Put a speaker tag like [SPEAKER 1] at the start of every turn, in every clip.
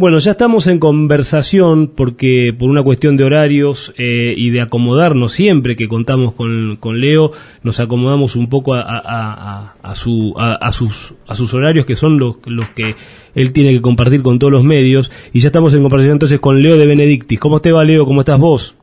[SPEAKER 1] Bueno, ya estamos en conversación porque por una cuestión de horarios eh, y de acomodarnos siempre que contamos con, con Leo, nos acomodamos un poco a, a, a, su, a, sus, a sus horarios que son los, los que él tiene que compartir con todos los medios. Y ya estamos en conversación entonces con Leo de Benedictis. ¿Cómo te va Leo? ¿Cómo estás vos?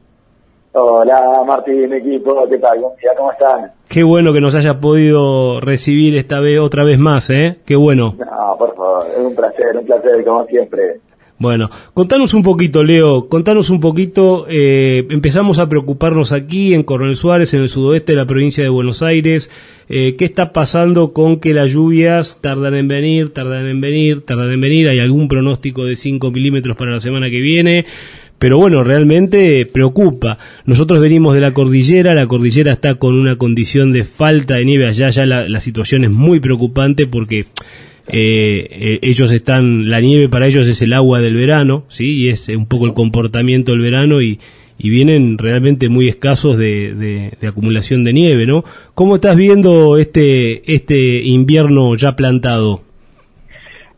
[SPEAKER 2] Hola Martín, equipo, ¿qué tal? ¿Cómo están?
[SPEAKER 1] Qué bueno que nos haya podido recibir esta vez otra vez más, ¿eh? Qué bueno.
[SPEAKER 2] No, por favor, es un placer, un placer, como siempre.
[SPEAKER 1] Bueno, contanos un poquito, Leo, contanos un poquito, eh, empezamos a preocuparnos aquí en Coronel Suárez, en el sudoeste de la provincia de Buenos Aires, eh, ¿qué está pasando con que las lluvias tardan en venir, tardan en venir, tardan en venir? ¿Hay algún pronóstico de 5 milímetros para la semana que viene? pero bueno, realmente preocupa. Nosotros venimos de la cordillera, la cordillera está con una condición de falta de nieve allá, ya la, situación es muy preocupante porque eh, eh, ellos están, la nieve para ellos es el agua del verano, ¿sí? Y es un poco el comportamiento del verano y vienen realmente muy escasos de, de, acumulación de nieve, ¿no? ¿Cómo estás viendo este, este invierno ya plantado?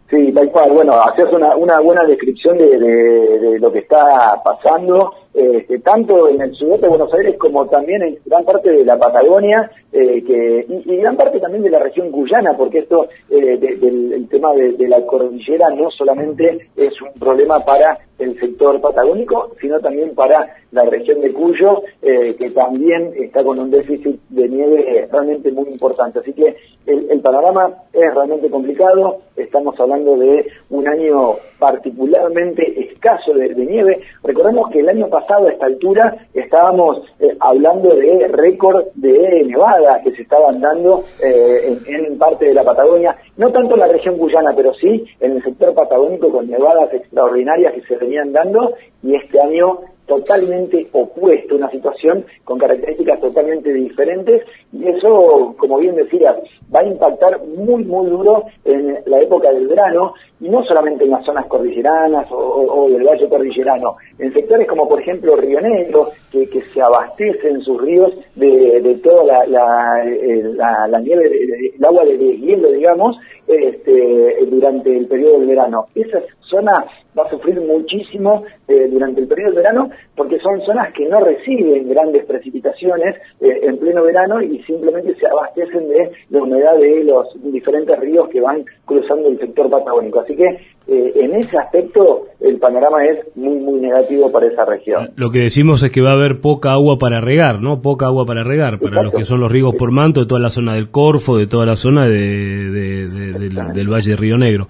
[SPEAKER 2] Sí, tal cual. Bueno, hacías una, una buena descripción de, de, lo que está pasando, este, tanto en el sudeste de Buenos Aires como también en gran parte de la Patagonia eh, que, y, gran parte también de la región cuyana, porque esto eh, del el tema de, la cordillera no solamente es un problema para el sector patagónico, sino también para la región de Cuyo, eh, que también está con un déficit de nieve realmente muy importante. Así que el, panorama es realmente complicado, estamos hablando de un año particularmente escaso de, nieve. Recordemos que el año pasado a esta altura estábamos hablando de récord de nevada que se estaban dando eh, en, parte de la Patagonia, no tanto en la región guyana, pero sí en el sector patagónico con nevadas extraordinarias que se venían dando. Y este año totalmente opuesto, una situación con características totalmente diferentes y eso, como bien decías, va a impactar muy, muy duro en la época del verano y no solamente en las zonas cordilleranas o, del valle cordillerano, en sectores como por ejemplo Río Negro, que, se abastecen sus ríos de, toda la, la, la, nieve, el agua de deshielo, digamos, este, durante el periodo del verano. Esa zona va a sufrir muchísimo eh, durante el periodo del verano porque son zonas que no reciben grandes precipitaciones eh, en pleno verano y simplemente se abastecen de la humedad de los diferentes ríos que van cruzando el sector patagónico. Así que eh, en ese aspecto el panorama es muy, muy negativo para esa región.
[SPEAKER 1] Lo que decimos es que va a haber poca agua para regar, ¿no? Poca agua para regar, para los que son los ríos por manto de toda la zona del Corfo, de toda la zona del, Valle de Río Negro.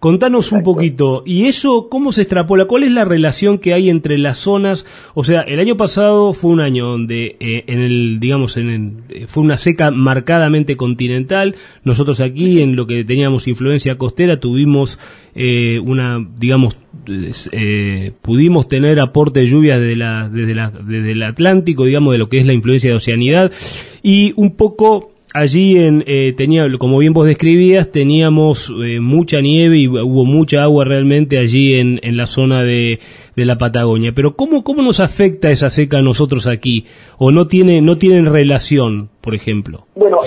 [SPEAKER 1] Contanos un poquito, ¿y eso cómo se extrapola? ¿Cuál es la relación que hay entre las zonas? O sea, el año pasado fue un año donde eh, en el, digamos, en el, eh, fue una seca marcadamente continental. Nosotros aquí, en lo que teníamos influencia costera, tuvimos eh, una, digamos, eh, pudimos tener aporte de lluvia desde, la, desde, la, desde el Atlántico, digamos, de lo que es la influencia de oceanidad, y un poco allí en, eh, tenía, como bien vos describías, teníamos eh, mucha nieve y hubo mucha agua realmente allí en, en la zona de, de, la Patagonia. Pero ¿cómo, ¿cómo nos afecta esa seca a nosotros aquí? ¿O no tiene, no tienen relación, por ejemplo?
[SPEAKER 2] Bueno,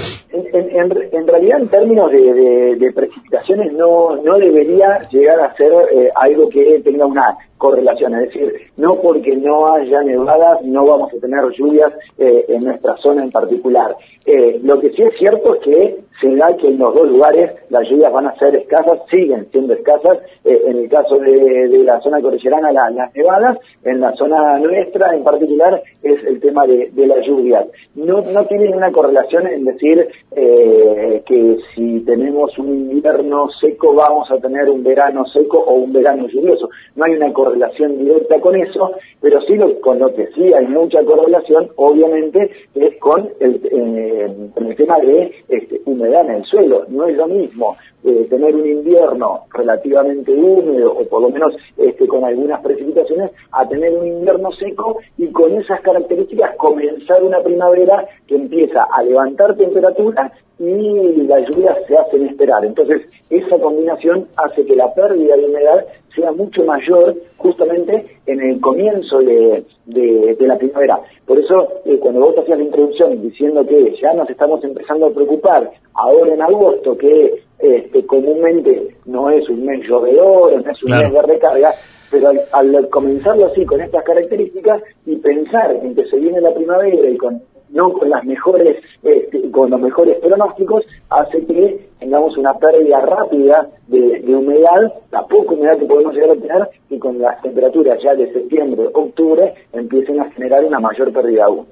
[SPEAKER 2] en, realidad en términos de, precipitaciones no, no debería llegar a ser eh, algo que tenga una correlación, es decir, no porque no haya nevadas no vamos a tener lluvias eh, en nuestra zona en particular. Eh, lo que sí es cierto es que se da que en los dos lugares las lluvias van a ser escasas, siguen siendo escasas, en el caso de, la zona cordillerana las nevadas, en la zona nuestra en particular es el tema de, las lluvias. No, no tienen una correlación en decir que si tenemos un invierno seco vamos a tener un verano seco o un verano lluvioso. No hay una correlación relación directa con eso, pero sí con lo que sí hay mucha correlación, obviamente, es con el, eh, el tema de este, humedad en el suelo. No es lo mismo eh, tener un invierno relativamente húmedo o por lo menos este, con algunas precipitaciones a tener un invierno seco y con esas características comenzar una primavera que empieza a levantar temperatura y las lluvias se hacen esperar. Entonces, esa combinación hace que la pérdida de humedad sea mucho mayor justamente en el comienzo de, de, la primavera. Por eso, eh, cuando vos hacías la introducción diciendo que ya nos estamos empezando a preocupar ahora en agosto, que este, comúnmente no es un mes llovedor, no es un mes de recarga, pero al, comenzarlo así, con estas características, y pensar en que se viene la primavera y con no con las mejores este, con los mejores pronósticos hace que tengamos una pérdida rápida de, de, humedad, la poca humedad que podemos llegar a tener y con las temperaturas ya de septiembre, octubre empiecen a generar una mayor pérdida aún.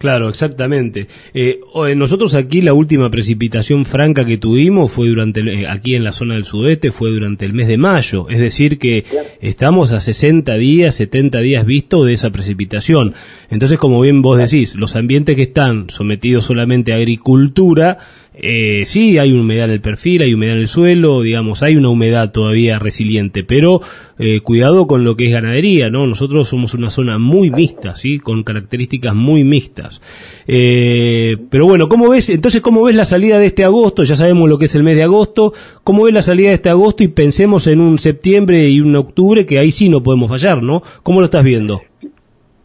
[SPEAKER 1] Claro, exactamente. Eh, eh, nosotros aquí la última precipitación franca que tuvimos fue durante, eh, aquí en la zona del sudeste, fue durante el mes de mayo. Es decir que estamos a 60 días, 70 días visto de esa precipitación. Entonces, como bien vos decís, los ambientes que están sometidos solamente a agricultura, eh, sí, hay humedad en el perfil, hay humedad en el suelo, digamos, hay una humedad todavía resiliente, pero eh, cuidado con lo que es ganadería, ¿no? Nosotros somos una zona muy mixta, ¿sí? Con características muy mixtas. Eh, pero bueno, ¿cómo ves? Entonces, ¿cómo ves la salida de este agosto? Ya sabemos lo que es el mes de agosto. ¿Cómo ves la salida de este agosto? Y pensemos en un septiembre y un octubre, que ahí sí no podemos fallar, ¿no? ¿Cómo lo estás viendo?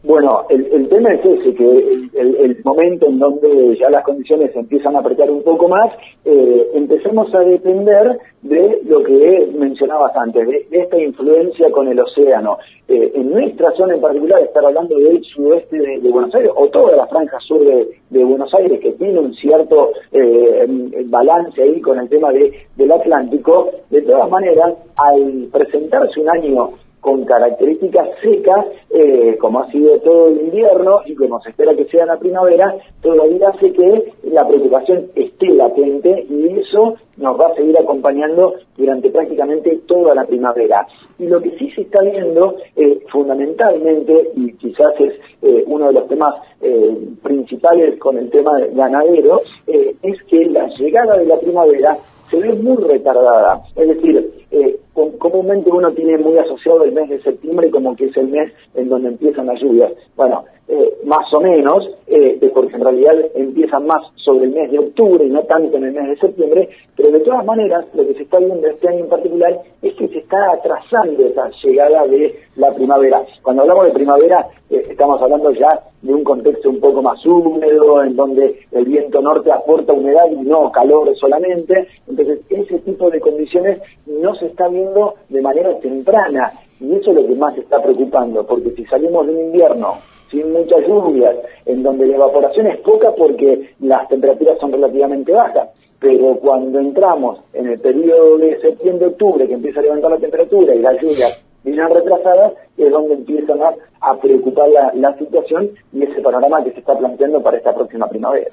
[SPEAKER 2] Bueno, el, el, tema es ese, que el, momento en donde ya las condiciones empiezan a apretar un poco más, eh, empecemos a depender de lo que mencionabas antes, de, esta influencia con el océano. Eh, en nuestra zona en particular, estar hablando del sudoeste de, Buenos Aires, o toda la franja sur de, Buenos Aires, que tiene un cierto eh, balance ahí con el tema de, del Atlántico, de todas maneras, al presentarse un año con características secas, eh, como ha sido todo el invierno y como se espera que sea la primavera, todavía hace que la preocupación esté latente y eso nos va a seguir acompañando durante prácticamente toda la primavera. Y lo que sí se está viendo eh, fundamentalmente, y quizás es eh, uno de los temas principales con el tema ganadero, es que la llegada de la primavera se ve muy retardada. Es decir, comúnmente uno tiene muy asociado el mes de septiembre como que es el mes en donde empiezan las lluvias. Bueno, eh, más o menos, eh, porque en realidad empiezan más sobre el mes de octubre y no tanto en el mes de septiembre, pero de todas maneras lo que se está viendo este año en particular es que se está atrasando esa llegada de la primavera. Cuando hablamos de primavera eh, estamos hablando ya de un contexto un poco más húmedo, en donde el viento norte aporta humedad y no calor solamente. Entonces, ese tipo de condiciones no se está viendo de manera temprana. Y eso es lo que más está preocupando, porque si salimos de un invierno sin muchas lluvias, en donde la evaporación es poca porque las temperaturas son relativamente bajas, pero cuando entramos en el periodo de septiembre-octubre, que empieza a levantar la temperatura y las lluvias vienen retrasadas, es donde empieza más a preocupar la, situación y ese panorama que se está planteando para esta próxima primavera.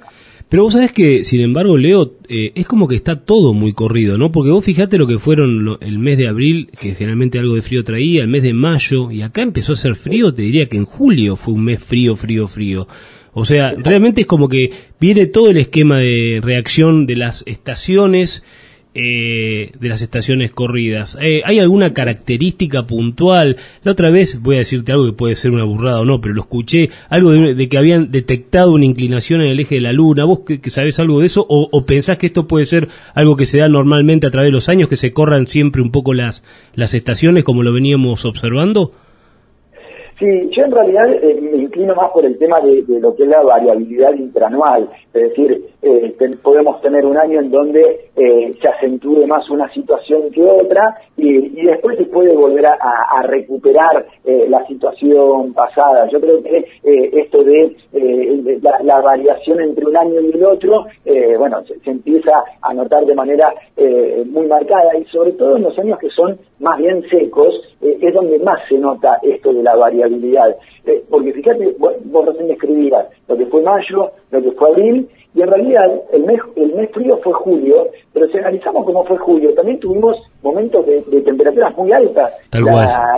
[SPEAKER 1] Pero vos sabés que, sin embargo, Leo, eh, es como que está todo muy corrido, ¿no? Porque vos fijate lo que fueron el mes de abril, que generalmente algo de frío traía, el mes de mayo, y acá empezó a ser frío, te diría que en julio fue un mes frío, frío, frío. O sea, realmente es como que viene todo el esquema de reacción de las estaciones, eh, de las estaciones corridas. Eh, ¿Hay alguna característica puntual? La otra vez, voy a decirte algo que puede ser una burrada o no, pero lo escuché, algo de, que habían detectado una inclinación en el eje de la Luna. ¿Vos que, sabés algo de eso? O, pensás que esto puede ser algo que se da normalmente a través de los años, que se corran siempre un poco las, las estaciones como lo veníamos observando?
[SPEAKER 2] Sí, yo en realidad eh, me inclino más por el tema de, lo que es la variabilidad interanual, es decir, eh, podemos tener un año en donde eh, se acentúe más una situación que otra y, después se puede volver a, recuperar la situación pasada. Yo creo que esto de la, variación entre un año y el otro, bueno, se, empieza a notar de manera muy marcada y sobre todo en los años que son más bien secos, es donde más se nota esto de la variabilidad. Porque fíjate, vos, vos recién describías lo que fue mayo, lo que fue abril, y en realidad el mes, el mes frío fue julio, pero si analizamos cómo fue julio, también tuvimos momentos de, temperaturas muy altas.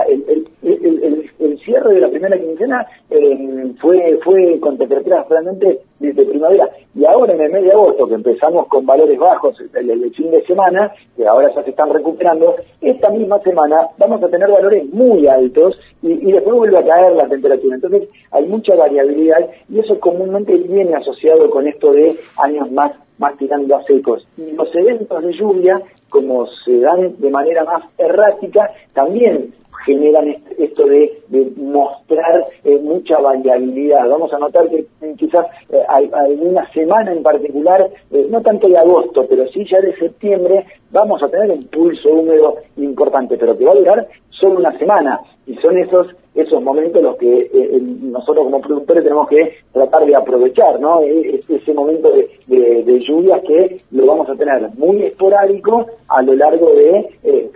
[SPEAKER 2] el, el, cierre de la primera quincena eh, fue fue con temperaturas realmente de, primavera. Y ahora en el mes de agosto, que empezamos con valores bajos el, fin de semana, que ahora ya se están recuperando, esta misma semana vamos a tener valores muy altos y, y después vuelve a caer la temperatura. Entonces hay mucha variabilidad y eso comúnmente viene asociado con esto de años más más tirando a secos. Y los eventos de lluvia, como se dan de manera más errática, también generan esto de, mostrar eh, eh, mucha variabilidad. Vamos a notar que eh, quizás hay, alguna semana en particular, no tanto de agosto, pero sí ya de septiembre, vamos a tener un pulso húmedo importante, pero que va a durar solo una semana. Y son esos esos momentos los que eh, eh, nosotros como productores tenemos que tratar de aprovechar, ¿no? E, ese momento de, lluvias que lo vamos a tener muy esporádico a lo largo de, eh,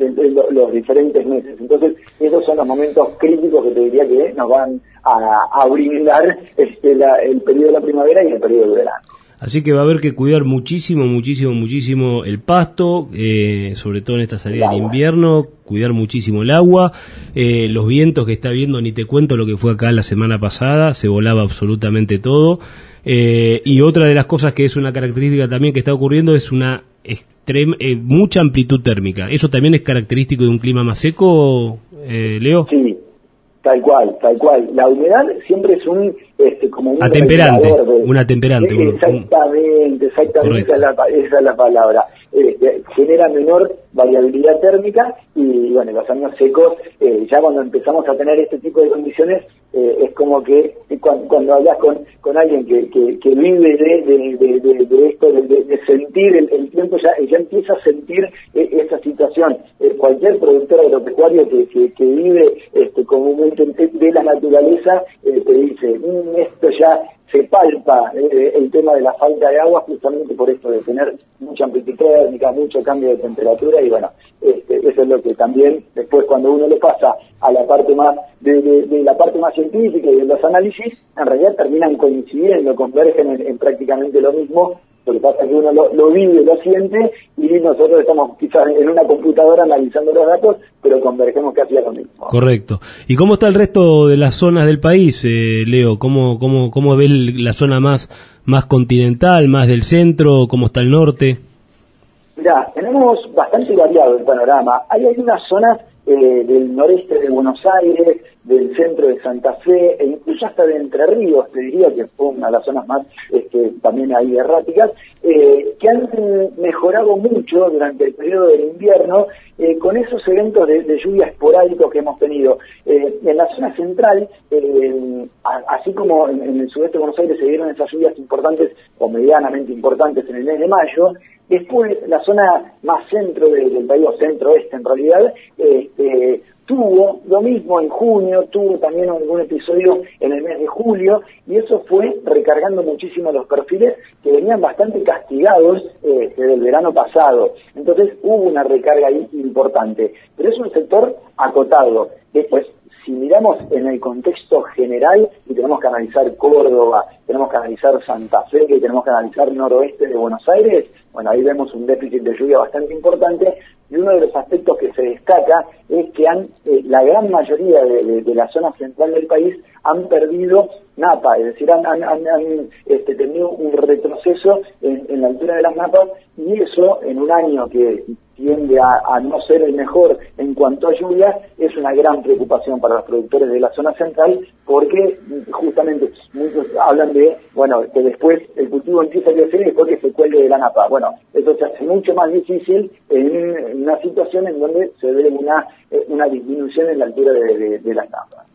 [SPEAKER 2] los diferentes meses. Entonces, esos son los momentos críticos que te diría que nos van a, brindar este, el periodo de la primavera y el periodo de verano.
[SPEAKER 1] Así que va a haber que cuidar muchísimo, muchísimo, muchísimo el pasto, eh, sobre todo en esta salida de invierno, cuidar muchísimo el agua, eh, los vientos que está viendo, ni te cuento lo que fue acá la semana pasada, se volaba absolutamente todo. Eh, y otra de las cosas que es una característica también que está ocurriendo es una extrema, mucha amplitud térmica. ¿Eso también es característico de un clima más seco, Leo?
[SPEAKER 2] Sí, Tal cual, tal cual. La humedad siempre es un este, como un
[SPEAKER 1] atemperante, una atemperante.
[SPEAKER 2] Exactamente, exactamente esa es, la, esa es la palabra. Eh, genera menor variabilidad térmica y bueno, los años secos, eh, ya cuando empezamos a tener este tipo de condiciones, eh, es como que cuando, hablas con, con alguien que, que, vive de, de, esto, de, sentir el, tiempo, ya, ya empieza a sentir esa situación. cualquier productor agropecuario que, que, vive este, comúnmente de la naturaleza te dice, mm, esto ya se palpa eh, el tema de la falta de agua justamente por esto de tener mucha amplitud térmica, mucho cambio de temperatura y bueno, este, eso es lo que también después cuando uno le pasa a la parte más de, la parte más científica y de los análisis, en realidad terminan coincidiendo, convergen en prácticamente lo mismo lo que pasa es que uno lo, vive, lo siente y nosotros estamos quizás en una computadora analizando los datos, pero convergemos casi a lo mismo.
[SPEAKER 1] Correcto. ¿Y cómo está el resto de las zonas del país, eh, Leo? ¿Cómo, cómo, ¿Cómo ves la zona más, más continental, más del centro? ¿Cómo está el norte?
[SPEAKER 2] Mira, tenemos bastante variado el panorama. Hay algunas zonas eh, del noreste de Buenos Aires, del centro de Santa Fe e incluso hasta de Entre Ríos, te diría que fue una de las zonas más este, también ahí erráticas, eh, que han mejorado mucho durante el periodo del invierno eh, con esos eventos de, lluvia esporádicos que hemos tenido. en la zona central, así como en, el sudeste de Buenos Aires se dieron esas lluvias importantes o medianamente importantes en el mes de mayo, Después, la zona más centro del país, o centro-oeste en realidad, este, tuvo lo mismo en junio, tuvo también algún episodio en el mes de julio, y eso fue recargando muchísimo los perfiles que venían bastante castigados este, del verano pasado. Entonces hubo una recarga ahí importante, pero es un sector acotado. Después, si miramos en el contexto general, y tenemos que analizar Córdoba, tenemos que analizar Santa Fe, que tenemos que analizar noroeste de Buenos Aires, bueno, ahí vemos un déficit de lluvia bastante importante, y uno de los aspectos que se destaca es que han, eh, la gran mayoría de, la zona central del país han perdido napa, es decir, han, este, tenido un retroceso en, la altura de las napas, y eso en un año que tiende a, no ser el mejor en cuanto a lluvia, es una gran preocupación para los productores de la zona central, porque justamente muchos hablan de, bueno, que después el cultivo empieza a crecer y después que se cuelgue de la napa. Bueno, eso se hace mucho más difícil en una situación en donde se ve una, eh, una disminución en la altura de, de las napas.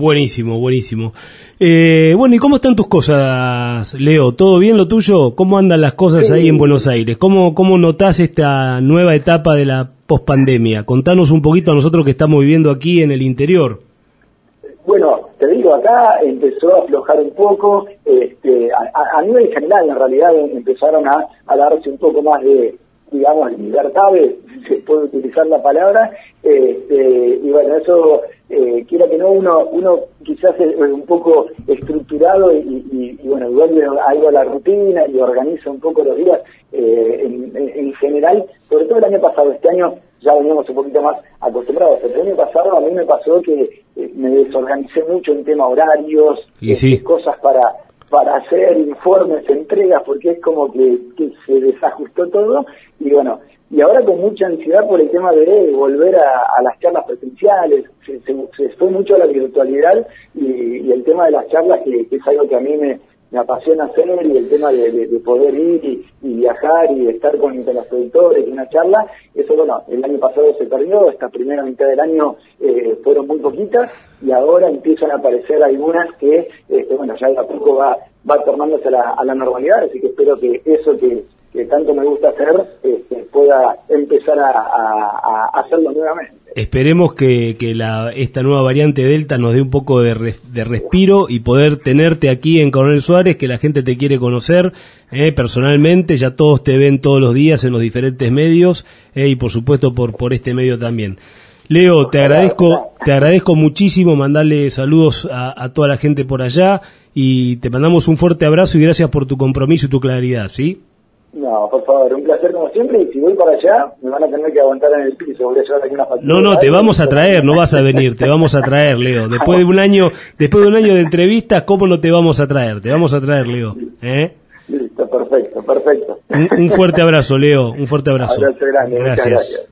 [SPEAKER 1] Buenísimo, buenísimo. Eh, bueno, ¿y cómo están tus cosas, Leo? ¿Todo bien lo tuyo? ¿Cómo andan las cosas ahí en Buenos Aires? ¿Cómo, cómo notás esta nueva etapa de la pospandemia? Contanos un poquito a nosotros que estamos viviendo aquí en el interior.
[SPEAKER 2] Bueno, te digo, acá empezó a aflojar un poco, este, a, nivel general en realidad empezaron a, a darse un poco más de, digamos, libertades, se puede utilizar la palabra, este, y bueno, eso, eh, quiera que no, uno uno quizás es un poco estructurado y, bueno, vuelve algo a la rutina y organiza un poco los días eh, en, general, sobre todo el año pasado, este año ya veníamos un poquito más acostumbrados, pero el año pasado a mí me pasó que eh, me desorganicé mucho en tema horarios,
[SPEAKER 1] y este,
[SPEAKER 2] cosas para para hacer informes, entregas, porque es como que, se desajustó todo. Y bueno, y ahora con mucha ansiedad por el tema de volver a, las charlas presenciales, se, fue mucho a la virtualidad y, el tema de las charlas que, es algo que a mí me, me apasiona hacer y el tema de, poder ir y, viajar y estar con, los productores y una charla, eso bueno, el año pasado se perdió, esta primera mitad del año eh, fueron muy poquitas y ahora empiezan a aparecer algunas que, este, bueno, ya de a poco va, va tornándose a la, normalidad, así que espero que eso que, tanto me gusta hacer este, pueda empezar a hacerlo nuevamente.
[SPEAKER 1] Esperemos que, la, esta nueva variante Delta nos dé un poco de, respiro y poder tenerte aquí en Coronel Suárez, que la gente te quiere conocer eh, personalmente, ya todos te ven todos los días en los diferentes medios eh, y por supuesto por, por este medio también. Leo, te agradezco, te agradezco muchísimo mandarle saludos a, a toda la gente por allá y te mandamos un fuerte abrazo y gracias por tu compromiso y tu claridad, ¿sí?
[SPEAKER 2] No, por favor, un placer como siempre. Y si voy para allá, me van a tener que aguantar en el piso. Voy a llevar aquí una
[SPEAKER 1] No, no, te vamos a traer, no vas a venir, te vamos a traer, Leo. Después de un año, después de un año de entrevistas, ¿cómo no te vamos a traer? Te vamos a traer, Leo. ¿Eh?
[SPEAKER 2] Listo, perfecto, perfecto.
[SPEAKER 1] Un, fuerte abrazo, Leo. Un fuerte abrazo.
[SPEAKER 2] Abrazo grande, gracias.